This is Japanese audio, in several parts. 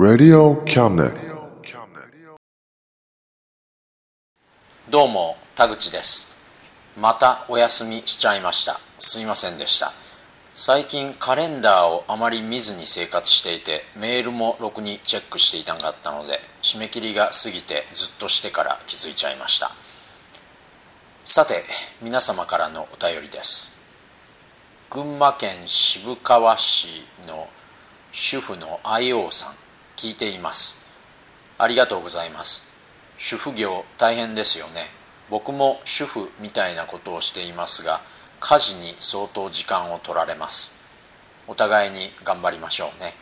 Radio can どうも田口です。またお休みしちゃいました。すいませんでした。最近カレンダーをあまり見ずに生活していてメールもろくにチェックしていなかったので締め切りが過ぎてずっとしてから気づいちゃいました。さて皆様からのお便りです。群馬県渋川市の主婦の IO さん。聞いています。ありがとうございます。主婦業大変ですよね。僕も主婦みたいなことをしていますが家事に相当時間を取られます。お互いに頑張りましょうね、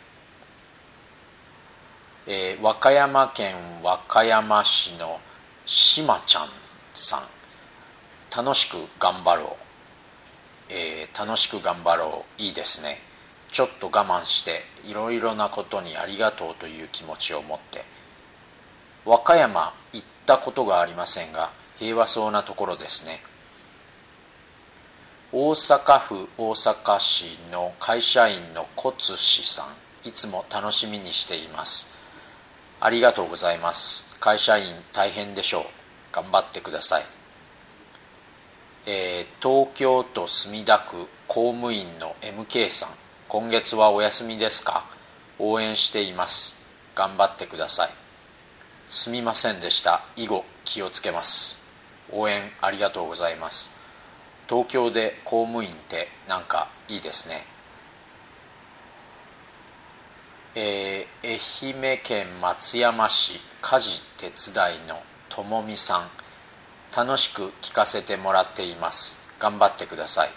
えー和歌山県和歌山市のしまちゃんさん。楽しく頑張ろう、えー楽しく頑張ろう。いいですね。ちょっと我慢していろいろなことにありがとうという気持ちを持って和歌山行ったことがありませんが平和そうなところですね。大阪府大阪市の会社員のコツシさんいつも楽しみにしています。ありがとうございます。会社員大変でしょう。頑張ってください、えー東京都墨田区公務員の MK さん。今月はお休みですか？応援しています。頑張ってください。すみませんでした。以後気をつけます。応援ありがとうございます。東京で公務員ってなんかいいですね。えー愛媛県松山市家事手伝いのともみさん。楽しく聞かせてもらっています。頑張ってください。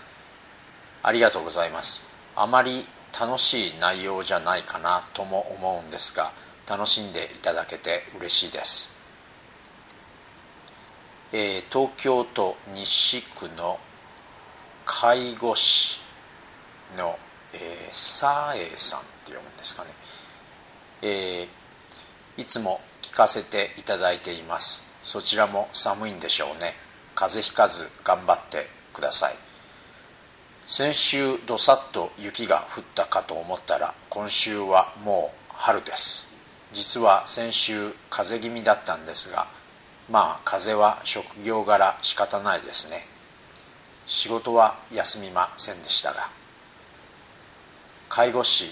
ありがとうございます。あまり楽しい内容じゃないかなとも思うんですが楽しんでいただけて嬉しいです、えー東京都西区の介護士の、えー、サーエさんって読むんですかね、えーいつも聞かせていただいています。そちらも寒いんでしょうね。風邪ひかず頑張ってください。先週どさっと雪が降ったかと思ったら今週はもう春です。実は先週風邪気味だったんですがまあ風邪は職業柄仕方ないですね。仕事は休みませんでしたが介護士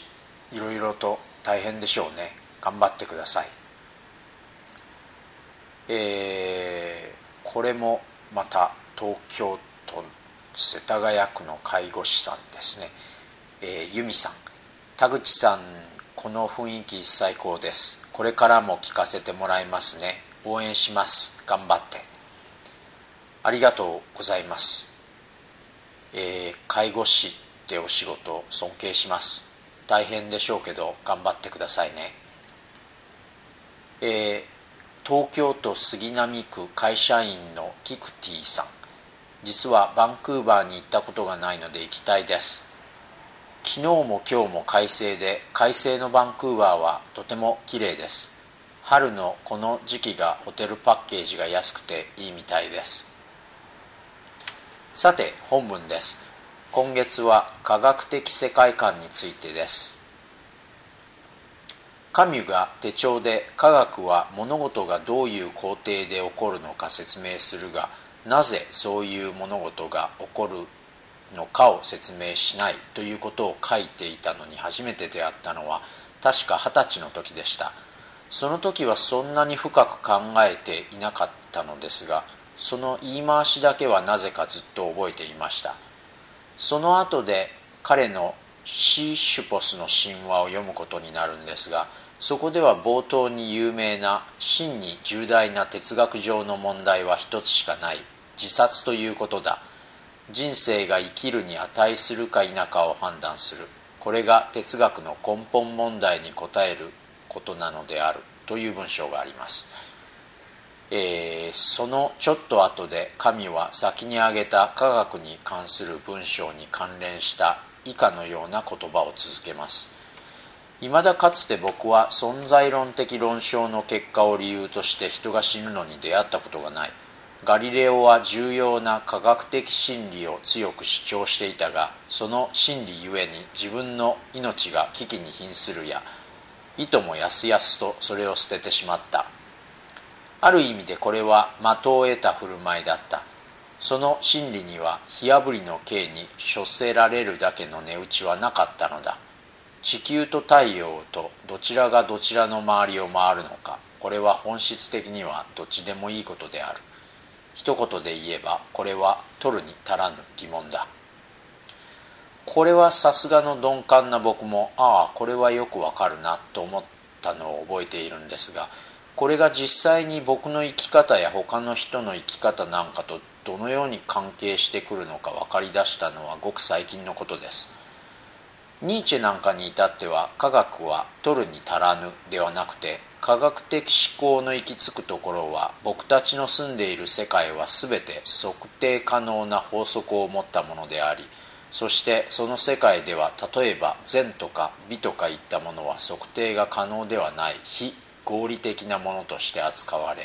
いろいろと大変でしょうね。頑張ってください。えーこれもまた東京都世田谷区の介護士さんですね、えー由美さん。田口さんこの雰囲気最高です。これからも聞かせてもらいますね。応援します。頑張って。ありがとうございます、えー介護士ってお仕事尊敬します。大変でしょうけど頑張ってくださいね。えー東京都杉並区会社員のキクティさん。実はバンクーバーに行ったことがないので行きたいです。昨日も今日も快晴で快晴のバンクーバーはとても綺麗です。春のこの時期がホテルパッケージが安くていいみたいです。さて本文です。今月は科学的世界観についてです。カミュが手帳で科学は物事がどういう工程で起こるのか説明するがなぜそういう物事が起こるのかを説明しないということを書いていたのに初めて出会ったのは確か二十歳の時でした。その時はそんなに深く考えていなかったのですがその言い回しだけはなぜかずっと覚えていました。その後で彼のシーシュポスの神話を読むことになるんですがそこでは冒頭に有名な真に重大な哲学上の問題は一つしかない。自殺ということだ。人生が生きるに値するか否かを判断する。これが哲学の根本問題に答えることなのである。という文章があります、えー、そのちょっと後で神は先に挙げた科学に関する文章に関連した以下のような言葉を続けます。未だかつて僕は存在論的論証の結果を理由として人が死ぬのに出会ったことがない。ガリレオは重要な科学的真理を強く主張していたがその真理ゆえに自分の命が危機に瀕するやいともやすやすとそれを捨ててしまった。ある意味でこれは的を得た振る舞いだった。その真理には火あぶりの刑に処せられるだけの値打ちはなかったのだ。地球と太陽とどちらがどちらの周りを回るのか。これは本質的にはどっちでもいいことである。一言で言えばこれは取るに足らぬ疑問だ。これはさすがの鈍感な僕もああこれはよくわかるなと思ったのを覚えているんですがこれが実際に僕の生き方や他の人の生き方なんかとどのように関係してくるのか分かりだしたのはごく最近のことです。ニーチェなんかに至っては科学は取るに足らぬではなくて科学的思考の行き着くところは僕たちの住んでいる世界は全て測定可能な法則を持ったものでありそしてその世界では例えば善とか美とかいったものは測定が可能ではない非合理的なものとして扱われ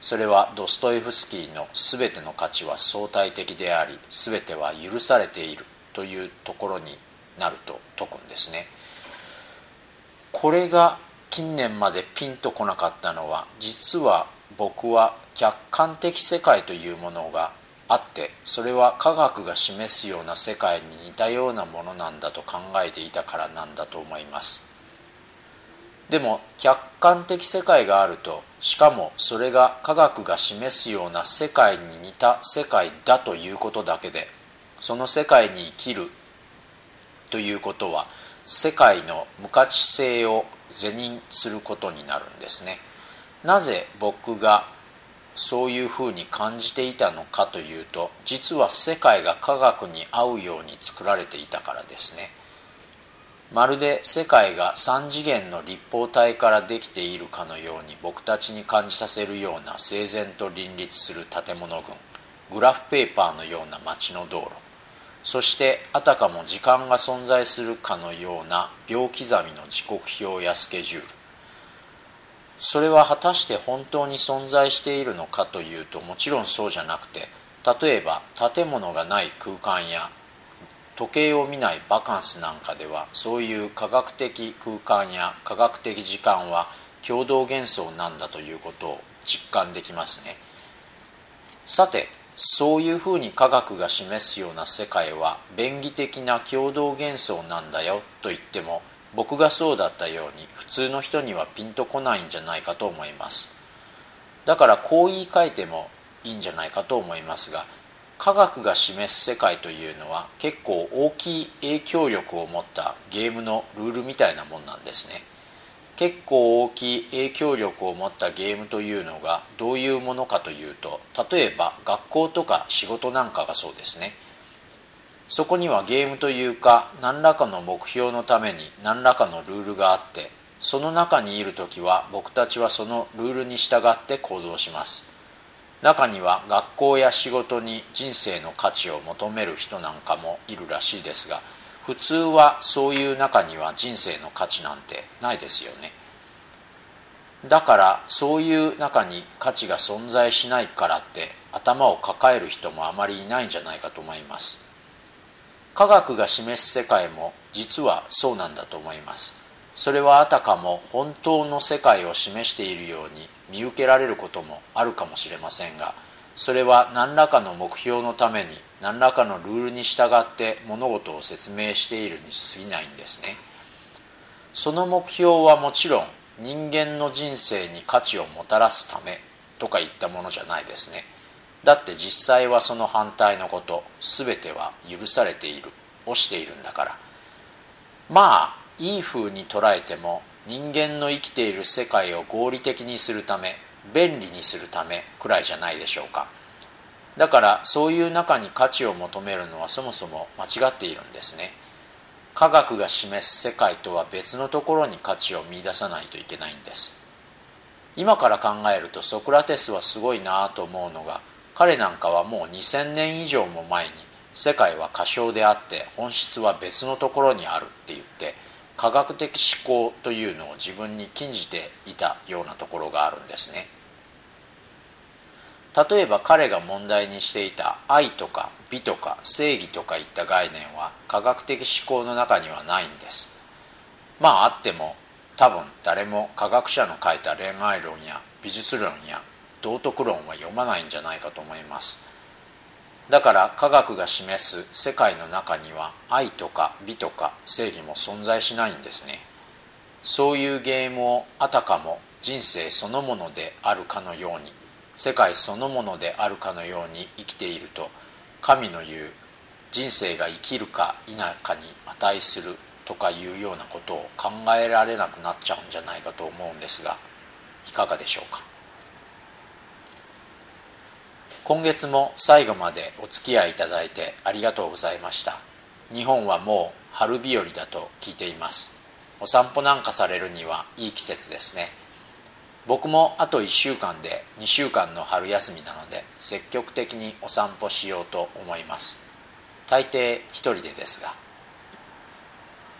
それはドストエフスキーの全ての価値は相対的であり全ては許されているというところになると解くんですね。これが近年までピンとこなかったのは実は僕は客観的世界というものがあってそれは科学が示すような世界に似たようなものなんだと考えていたからなんだと思いますでも客観的世界があるとしかもそれが科学が示すような世界に似た世界だということだけでその世界に生きるということは世界の無価値性を是認することになるんですね。なぜ僕がそういうふうに感じていたのかというと実は世界が科学に合うように作られていたからですね。まるで世界が3次元の立方体からできているかのように僕たちに感じさせるような整然と林立する建物群グラフペーパーのような街の道路そしてあたかも時間が存在するかのような秒刻みの時刻表やスケジュール。それは果たして本当に存在しているのかというともちろんそうじゃなくて例えば建物がない空間や時計を見ないバカンスなんかではそういう科学的空間や科学的時間は共同幻想なんだということを実感できますね。さてそういうふうに科学が示すような世界は便宜的な共同幻想なんだよと言っても僕がそうだったように普通の人にはピンとこないんじゃないかと思います。だからこう言い換えてもいいんじゃないかと思いますが科学が示す世界というのは結構大きい影響力を持ったゲームのルールみたいなもんなんですね。結構大きい影響力を持ったゲームというのがどういうものかというと例えば学校とか仕事なんかがそうですね。そこにはゲームというか何らかの目標のために何らかのルールがあってその中にいる時は僕たちはそのルールに従って行動します。中には学校や仕事に人生の価値を求める人なんかもいるらしいですが普通はそういう中には人生の価値なんてないですよね。だからそういう中に価値が存在しないからって頭を抱える人もあまりいないんじゃないかと思います。科学が示す世界も実はそうなんだと思います。それはあたかも本当の世界を示しているように見受けられることもあるかもしれませんがそれは何らかの目標のために何らかのルールに従って物事を説明しているに過ぎないんですね。その目標はもちろん人間の人生に価値をもたらすためとかいったものじゃないですね。だって実際はその反対のこと全ては許されているをしているんだから。まあいい風に捉えても人間の生きている世界を合理的にするため便利にするためくらいじゃないでしょうか。だからそういう中に価値を求めるのはそもそも間違っているんですね。科学が示す世界とは別のところに価値を見いださないといけないんです。今から考えるとソクラテスはすごいなぁと思うのが彼なんかはもう2000年以上も前に世界は過小であって本質は別のところにあるって言って科学的思考というのを自分に禁じていたようなところがあるんですね。例えば彼が問題にしていた愛とか美とか正義とかいった概念は科学的思考の中にはないんです。まああっても多分誰も科学者の書いた恋愛論や美術論や道徳論は読まないんじゃないかと思います。だから科学が示す世界の中には愛とか美とか正義も存在しないんですね。そういうゲームをあたかも人生そのものであるかのように世界そのものであるかのように生きていると神の言う人生が生きるか否かに値するとかいうようなことを考えられなくなっちゃうんじゃないかと思うんですがいかがでしょうか？今月も最後までお付き合いいただいてありがとうございました。日本はもう春日和だと聞いています。お散歩なんかされるにはいい季節ですね。僕もあと1週間で2週間の春休みなので積極的にお散歩しようと思います。大抵一人でですが。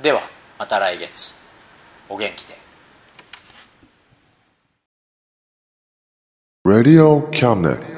ではまた来月。お元気で。Radio Cabinet.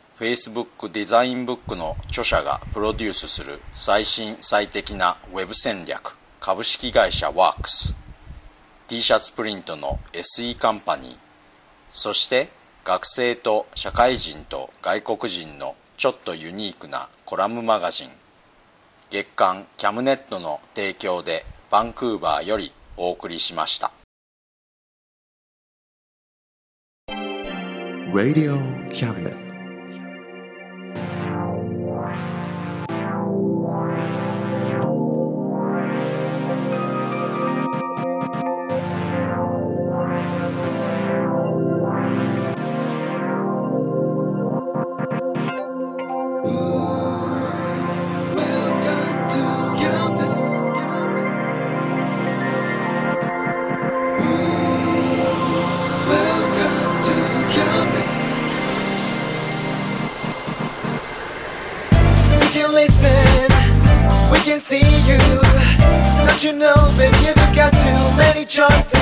Facebook デザインブックの著者がプロデュースする最新最適な Web 戦略株式会社ワークス。T シャツプリントの SE カンパニー。そして学生と社会人と外国人のちょっとユニークなコラムマガジン。月刊キャムネットの提供でバンクーバーよりお送りしました。Radio Cabinet. Choices.